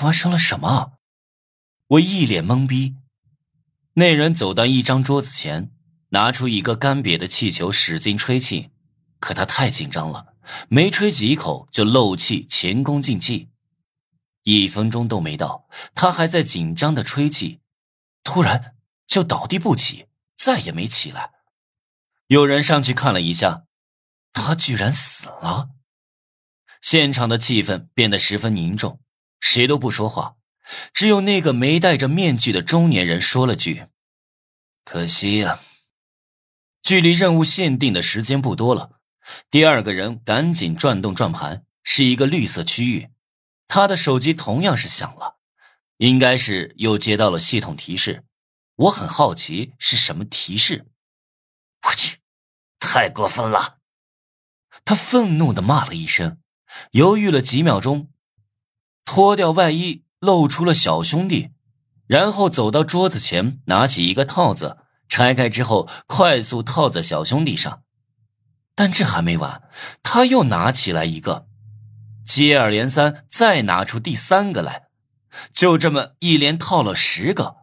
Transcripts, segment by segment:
发生了什么？我一脸懵逼。那人走到一张桌子前，拿出一个干瘪的气球，使劲吹气。可他太紧张了，没吹几口就漏气，前功尽弃。一分钟都没到，他还在紧张的吹气，突然就倒地不起，再也没起来。有人上去看了一下，他居然死了。现场的气氛变得十分凝重，谁都不说话，只有那个没戴着面具的中年人说了句：“可惜呀。”距离任务限定的时间不多了，第二个人赶紧转动转盘，是一个绿色区域。他的手机同样是响了，应该是又接到了系统提示。我很好奇是什么提示。我去，太过分了！他愤怒的骂了一声。犹豫了几秒钟，脱掉外衣，露出了小兄弟，然后走到桌子前，拿起一个套子，拆开之后快速套在小兄弟上。但这还没完，他又拿起来一个，接二连三，再拿出第三个来，就这么一连套了十个。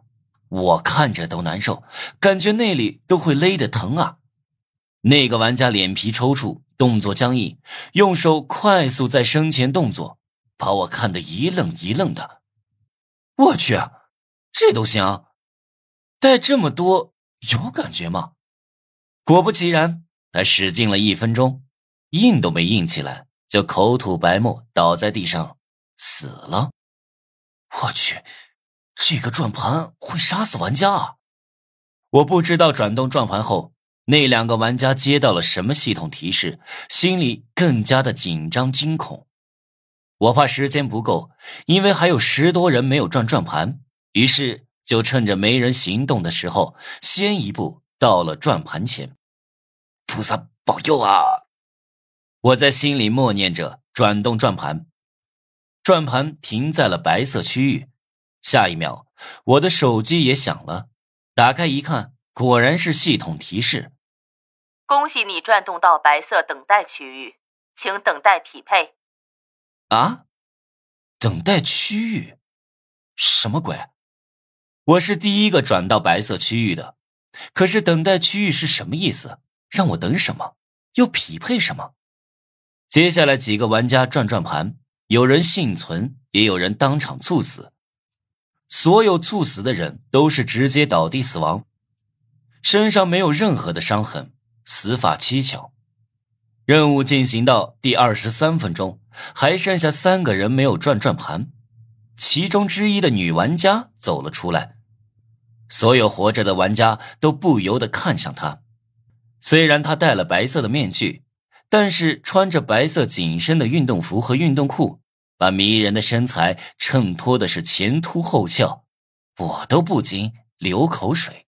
我看着都难受，感觉那里都会勒得疼啊！那个玩家脸皮抽搐。动作僵硬，用手快速在身前动作，把我看得一愣一愣的。我去，这都行？带这么多有感觉吗？果不其然，他使劲了一分钟，硬都没硬起来，就口吐白沫倒在地上死了。我去，这个转盘会杀死玩家啊！我不知道转动转盘后。那两个玩家接到了什么系统提示，心里更加的紧张惊恐。我怕时间不够，因为还有十多人没有转转盘，于是就趁着没人行动的时候，先一步到了转盘前。菩萨保佑啊！我在心里默念着，转动转盘，转盘停在了白色区域。下一秒，我的手机也响了，打开一看，果然是系统提示。恭喜你转动到白色等待区域，请等待匹配。啊，等待区域，什么鬼？我是第一个转到白色区域的，可是等待区域是什么意思？让我等什么？又匹配什么？接下来几个玩家转转盘，有人幸存，也有人当场猝死。所有猝死的人都是直接倒地死亡，身上没有任何的伤痕。死法蹊跷，任务进行到第二十三分钟，还剩下三个人没有转转盘，其中之一的女玩家走了出来。所有活着的玩家都不由得看向她。虽然她戴了白色的面具，但是穿着白色紧身的运动服和运动裤，把迷人的身材衬托的是前凸后翘，我都不禁流口水。